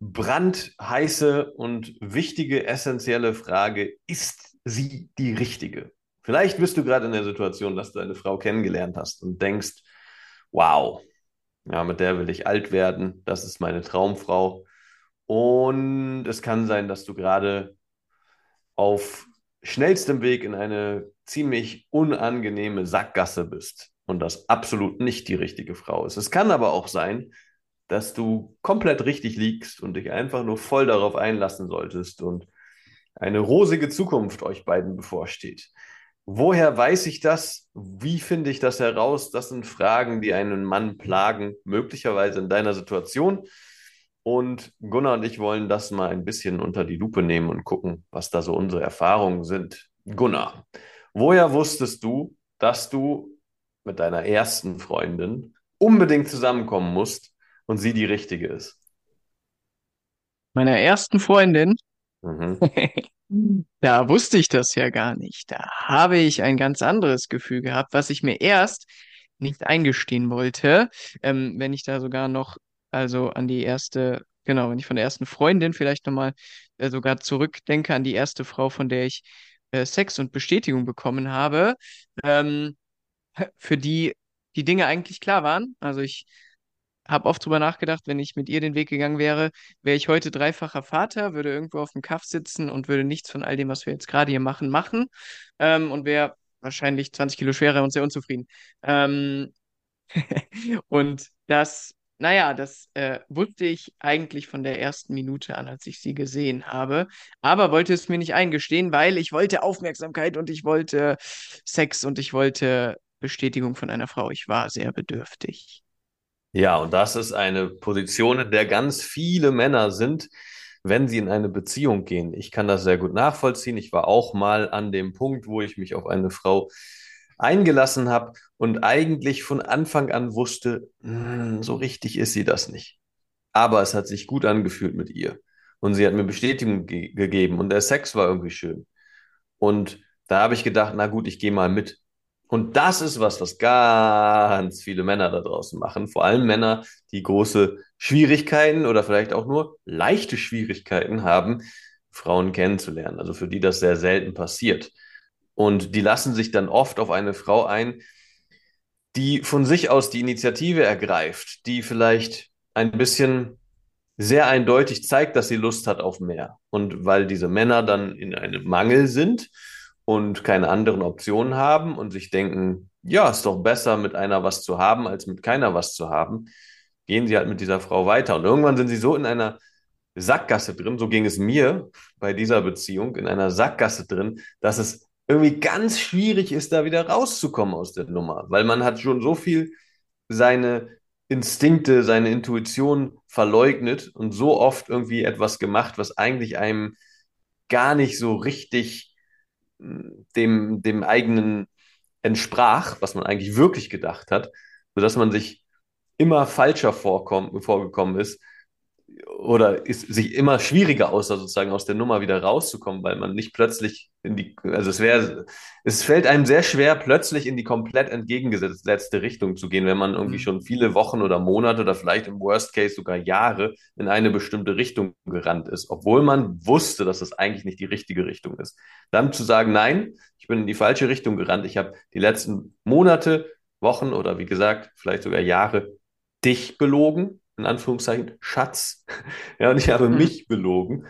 brandheiße und wichtige, essentielle Frage, ist sie die richtige? Vielleicht bist du gerade in der Situation, dass du eine Frau kennengelernt hast und denkst, wow, ja, mit der will ich alt werden, das ist meine Traumfrau. Und es kann sein, dass du gerade auf schnellstem Weg in eine ziemlich unangenehme Sackgasse bist und das absolut nicht die richtige Frau ist. Es kann aber auch sein, dass du komplett richtig liegst und dich einfach nur voll darauf einlassen solltest und eine rosige Zukunft euch beiden bevorsteht. Woher weiß ich das? Wie finde ich das heraus? Das sind Fragen, die einen Mann plagen, möglicherweise in deiner Situation. Und Gunnar und ich wollen das mal ein bisschen unter die Lupe nehmen und gucken, was da so unsere Erfahrungen sind. Gunnar, woher wusstest du, dass du mit deiner ersten Freundin unbedingt zusammenkommen musst, und sie die richtige ist. Meiner ersten Freundin, Mhm. da wusste ich das ja gar nicht. Da habe ich ein ganz anderes Gefühl gehabt, was ich mir erst nicht eingestehen wollte. Ähm, wenn ich da sogar noch, also an die erste, genau, wenn ich von der ersten Freundin vielleicht nochmal äh, sogar zurückdenke an die erste Frau, von der ich äh, Sex und Bestätigung bekommen habe, ähm, für die die Dinge eigentlich klar waren. Also ich habe oft drüber nachgedacht, wenn ich mit ihr den Weg gegangen wäre, wäre ich heute dreifacher Vater, würde irgendwo auf dem Kaff sitzen und würde nichts von all dem, was wir jetzt gerade hier machen, machen ähm, und wäre wahrscheinlich 20 Kilo schwerer und sehr unzufrieden. Ähm, und das, naja, das äh, wusste ich eigentlich von der ersten Minute an, als ich sie gesehen habe, aber wollte es mir nicht eingestehen, weil ich wollte Aufmerksamkeit und ich wollte Sex und ich wollte Bestätigung von einer Frau. Ich war sehr bedürftig. Ja, und das ist eine Position, in der ganz viele Männer sind, wenn sie in eine Beziehung gehen. Ich kann das sehr gut nachvollziehen. Ich war auch mal an dem Punkt, wo ich mich auf eine Frau eingelassen habe und eigentlich von Anfang an wusste, hm, so richtig ist sie das nicht. Aber es hat sich gut angefühlt mit ihr. Und sie hat mir Bestätigung ge gegeben und der Sex war irgendwie schön. Und da habe ich gedacht, na gut, ich gehe mal mit. Und das ist was, was ganz viele Männer da draußen machen. Vor allem Männer, die große Schwierigkeiten oder vielleicht auch nur leichte Schwierigkeiten haben, Frauen kennenzulernen. Also für die das sehr selten passiert. Und die lassen sich dann oft auf eine Frau ein, die von sich aus die Initiative ergreift, die vielleicht ein bisschen sehr eindeutig zeigt, dass sie Lust hat auf mehr. Und weil diese Männer dann in einem Mangel sind, und keine anderen Optionen haben und sich denken, ja, ist doch besser, mit einer was zu haben, als mit keiner was zu haben, gehen sie halt mit dieser Frau weiter. Und irgendwann sind sie so in einer Sackgasse drin, so ging es mir bei dieser Beziehung, in einer Sackgasse drin, dass es irgendwie ganz schwierig ist, da wieder rauszukommen aus der Nummer, weil man hat schon so viel seine Instinkte, seine Intuition verleugnet und so oft irgendwie etwas gemacht, was eigentlich einem gar nicht so richtig dem, dem eigenen entsprach, was man eigentlich wirklich gedacht hat, sodass man sich immer falscher vorgekommen ist oder ist sich immer schwieriger aussah, sozusagen aus der Nummer wieder rauszukommen, weil man nicht plötzlich in die, also es wäre, es fällt einem sehr schwer, plötzlich in die komplett entgegengesetzte Richtung zu gehen, wenn man irgendwie mhm. schon viele Wochen oder Monate oder vielleicht im Worst Case sogar Jahre in eine bestimmte Richtung gerannt ist, obwohl man wusste, dass es das eigentlich nicht die richtige Richtung ist. Dann zu sagen, nein, ich bin in die falsche Richtung gerannt, ich habe die letzten Monate, Wochen oder wie gesagt, vielleicht sogar Jahre dich belogen, in Anführungszeichen, Schatz. Ja, und ich habe mhm. mich belogen.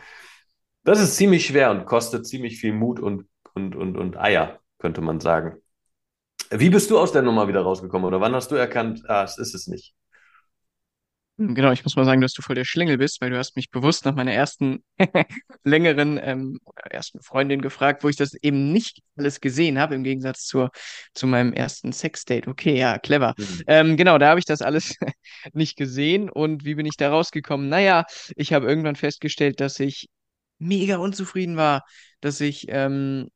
Das ist ziemlich schwer und kostet ziemlich viel Mut und, und, und, und Eier, könnte man sagen. Wie bist du aus der Nummer wieder rausgekommen oder wann hast du erkannt, ah, es ist es nicht? Hm, genau, ich muss mal sagen, dass du voll der Schlingel bist, weil du hast mich bewusst nach meiner ersten längeren ähm, ersten Freundin gefragt, wo ich das eben nicht alles gesehen habe, im Gegensatz zur, zu meinem ersten Sexdate. Okay, ja, clever. Mhm. Ähm, genau, da habe ich das alles nicht gesehen. Und wie bin ich da rausgekommen? Naja, ich habe irgendwann festgestellt, dass ich mega unzufrieden war, dass ich ähm,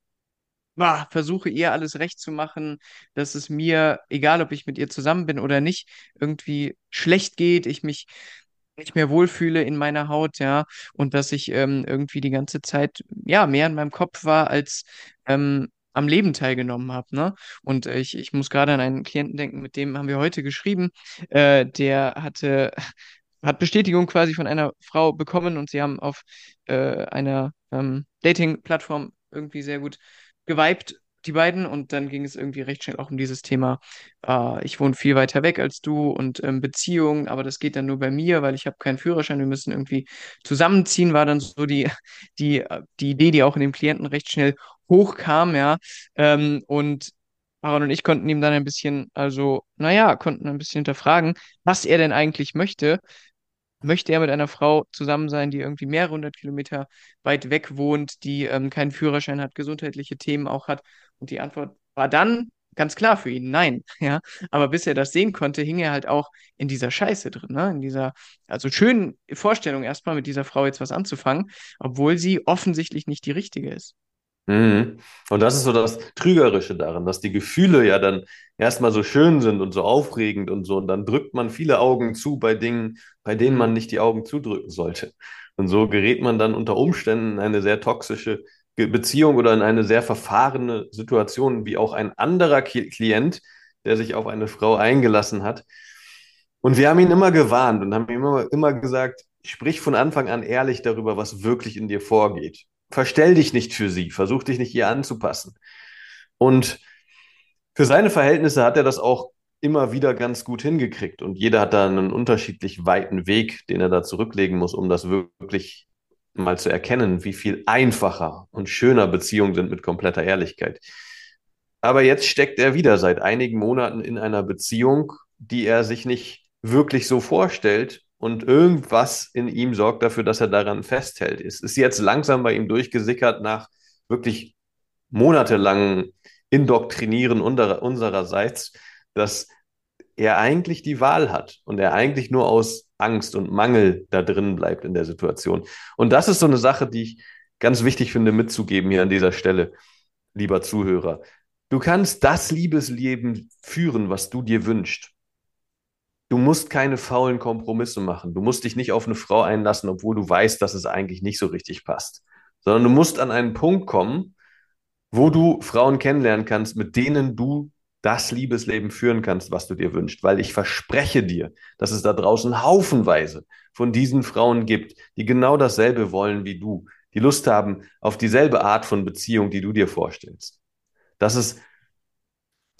ah, versuche ihr alles recht zu machen, dass es mir, egal ob ich mit ihr zusammen bin oder nicht, irgendwie schlecht geht, ich mich nicht mehr wohlfühle in meiner Haut, ja, und dass ich ähm, irgendwie die ganze Zeit, ja, mehr in meinem Kopf war, als ähm, am Leben teilgenommen habe, ne? Und äh, ich, ich muss gerade an einen Klienten denken, mit dem haben wir heute geschrieben, äh, der hatte, hat Bestätigung quasi von einer Frau bekommen und sie haben auf äh, einer ähm, Dating-Plattform irgendwie sehr gut geweibt, die beiden, und dann ging es irgendwie recht schnell auch um dieses Thema, äh, ich wohne viel weiter weg als du und ähm, Beziehung, aber das geht dann nur bei mir, weil ich habe keinen Führerschein, wir müssen irgendwie zusammenziehen, war dann so die, die, die Idee, die auch in dem Klienten recht schnell hochkam, ja. Ähm, und Aaron und ich konnten ihm dann ein bisschen, also, naja, konnten ein bisschen hinterfragen, was er denn eigentlich möchte möchte er mit einer Frau zusammen sein, die irgendwie mehrere hundert Kilometer weit weg wohnt, die ähm, keinen Führerschein hat, gesundheitliche Themen auch hat? Und die Antwort war dann ganz klar für ihn, nein. Ja, aber bis er das sehen konnte, hing er halt auch in dieser Scheiße drin, ne? In dieser, also schönen Vorstellung erstmal mit dieser Frau jetzt was anzufangen, obwohl sie offensichtlich nicht die richtige ist. Mhm. Und das ist so das Trügerische daran, dass die Gefühle ja dann erstmal so schön sind und so aufregend und so. Und dann drückt man viele Augen zu bei Dingen, bei denen man nicht die Augen zudrücken sollte. Und so gerät man dann unter Umständen in eine sehr toxische Beziehung oder in eine sehr verfahrene Situation, wie auch ein anderer Klient, der sich auf eine Frau eingelassen hat. Und wir haben ihn immer gewarnt und haben ihm immer, immer gesagt, sprich von Anfang an ehrlich darüber, was wirklich in dir vorgeht verstell dich nicht für sie, versuch dich nicht ihr anzupassen. Und für seine Verhältnisse hat er das auch immer wieder ganz gut hingekriegt. Und jeder hat da einen unterschiedlich weiten Weg, den er da zurücklegen muss, um das wirklich mal zu erkennen, wie viel einfacher und schöner Beziehungen sind mit kompletter Ehrlichkeit. Aber jetzt steckt er wieder seit einigen Monaten in einer Beziehung, die er sich nicht wirklich so vorstellt und irgendwas in ihm sorgt dafür, dass er daran festhält. Es ist jetzt langsam bei ihm durchgesickert nach wirklich monatelangen Indoktrinieren unsererseits, dass er eigentlich die Wahl hat und er eigentlich nur aus Angst und Mangel da drin bleibt in der Situation. Und das ist so eine Sache, die ich ganz wichtig finde mitzugeben hier an dieser Stelle, lieber Zuhörer. Du kannst das Liebesleben führen, was du dir wünschst. Du musst keine faulen Kompromisse machen. Du musst dich nicht auf eine Frau einlassen, obwohl du weißt, dass es eigentlich nicht so richtig passt. Sondern du musst an einen Punkt kommen, wo du Frauen kennenlernen kannst, mit denen du das Liebesleben führen kannst, was du dir wünschst. Weil ich verspreche dir, dass es da draußen haufenweise von diesen Frauen gibt, die genau dasselbe wollen wie du, die Lust haben auf dieselbe Art von Beziehung, die du dir vorstellst. Das ist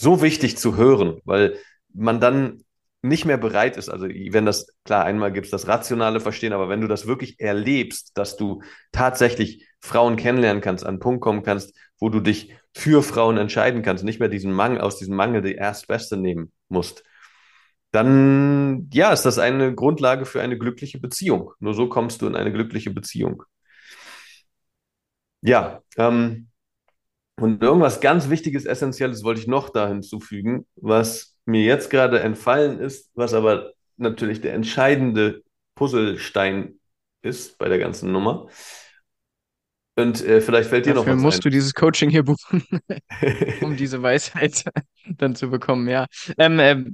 so wichtig zu hören, weil man dann nicht mehr bereit ist, also wenn das, klar, einmal gibt es das rationale Verstehen, aber wenn du das wirklich erlebst, dass du tatsächlich Frauen kennenlernen kannst, an einen Punkt kommen kannst, wo du dich für Frauen entscheiden kannst, nicht mehr diesen Mangel, aus diesem Mangel die Erstbeste nehmen musst, dann, ja, ist das eine Grundlage für eine glückliche Beziehung. Nur so kommst du in eine glückliche Beziehung. Ja, ähm, und irgendwas ganz Wichtiges, Essentielles wollte ich noch da hinzufügen, was mir jetzt gerade entfallen ist, was aber natürlich der entscheidende Puzzlestein ist bei der ganzen Nummer. Und äh, vielleicht fällt dir Dafür noch was musst ein. du dieses Coaching hier buchen, um diese Weisheit dann zu bekommen, ja. Ähm, äh,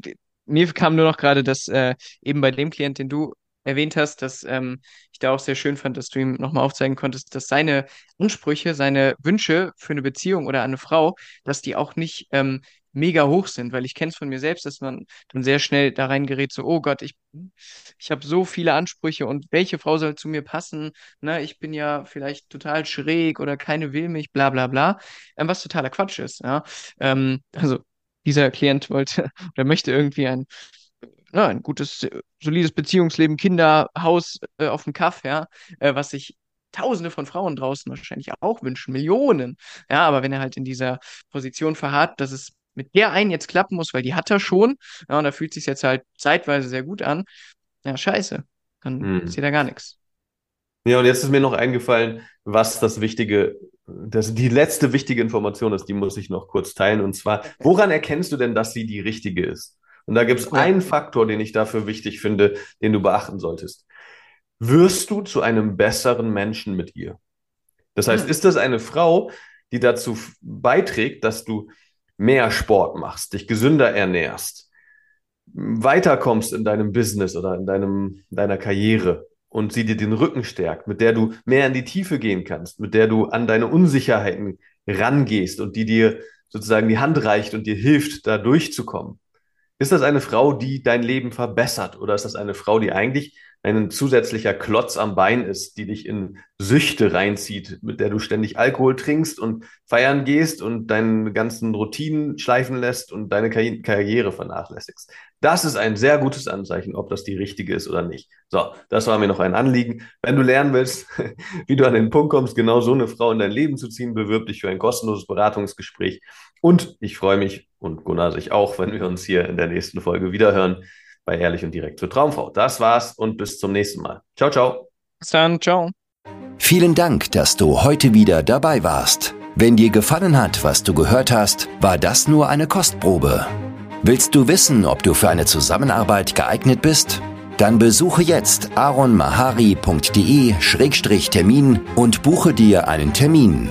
mir kam nur noch gerade, dass äh, eben bei dem Klient, den du erwähnt hast, dass ähm, ich da auch sehr schön fand, dass du ihm nochmal aufzeigen konntest, dass seine Ansprüche, seine Wünsche für eine Beziehung oder eine Frau, dass die auch nicht ähm, mega hoch sind, weil ich kenne es von mir selbst, dass man dann sehr schnell da reingerät, so, oh Gott, ich, ich habe so viele Ansprüche und welche Frau soll zu mir passen? Ne, ich bin ja vielleicht total schräg oder keine will mich, bla bla bla, ähm, was totaler Quatsch ist. Ja? Ähm, also dieser Klient wollte oder möchte irgendwie ein, ja, ein gutes, solides Beziehungsleben, Kinder, Haus äh, auf dem Kaff, ja, äh, was sich Tausende von Frauen draußen wahrscheinlich auch wünschen, Millionen. Ja, aber wenn er halt in dieser Position verharrt, dass es mit der einen jetzt klappen muss, weil die hat er schon. Ja, und da fühlt sich jetzt halt zeitweise sehr gut an. Ja, scheiße. Dann Hm. passiert da gar nichts. Ja, und jetzt ist mir noch eingefallen, was das Wichtige, das die letzte wichtige Information ist, die muss ich noch kurz teilen. Und zwar, woran erkennst du denn, dass sie die richtige ist? Und da gibt es einen Faktor, den ich dafür wichtig finde, den du beachten solltest. Wirst du zu einem besseren Menschen mit ihr? Das heißt, Hm. ist das eine Frau, die dazu beiträgt, dass du mehr Sport machst, dich gesünder ernährst, weiterkommst in deinem Business oder in deinem, deiner Karriere und sie dir den Rücken stärkt, mit der du mehr in die Tiefe gehen kannst, mit der du an deine Unsicherheiten rangehst und die dir sozusagen die Hand reicht und dir hilft, da durchzukommen. Ist das eine Frau, die dein Leben verbessert oder ist das eine Frau, die eigentlich ein zusätzlicher Klotz am Bein ist, die dich in Süchte reinzieht, mit der du ständig Alkohol trinkst und feiern gehst und deine ganzen Routinen schleifen lässt und deine Karri- Karriere vernachlässigst? Das ist ein sehr gutes Anzeichen, ob das die richtige ist oder nicht. So, das war mir noch ein Anliegen. Wenn du lernen willst, wie du an den Punkt kommst, genau so eine Frau in dein Leben zu ziehen, bewirb dich für ein kostenloses Beratungsgespräch. Und ich freue mich und Gunnar sich auch, wenn wir uns hier in der nächsten Folge wiederhören bei Ehrlich und Direkt zur Traumfrau. Das war's und bis zum nächsten Mal. Ciao, ciao. Bis dann, ciao. Vielen Dank, dass du heute wieder dabei warst. Wenn dir gefallen hat, was du gehört hast, war das nur eine Kostprobe. Willst du wissen, ob du für eine Zusammenarbeit geeignet bist? Dann besuche jetzt aronmahari.de-termin und buche dir einen Termin.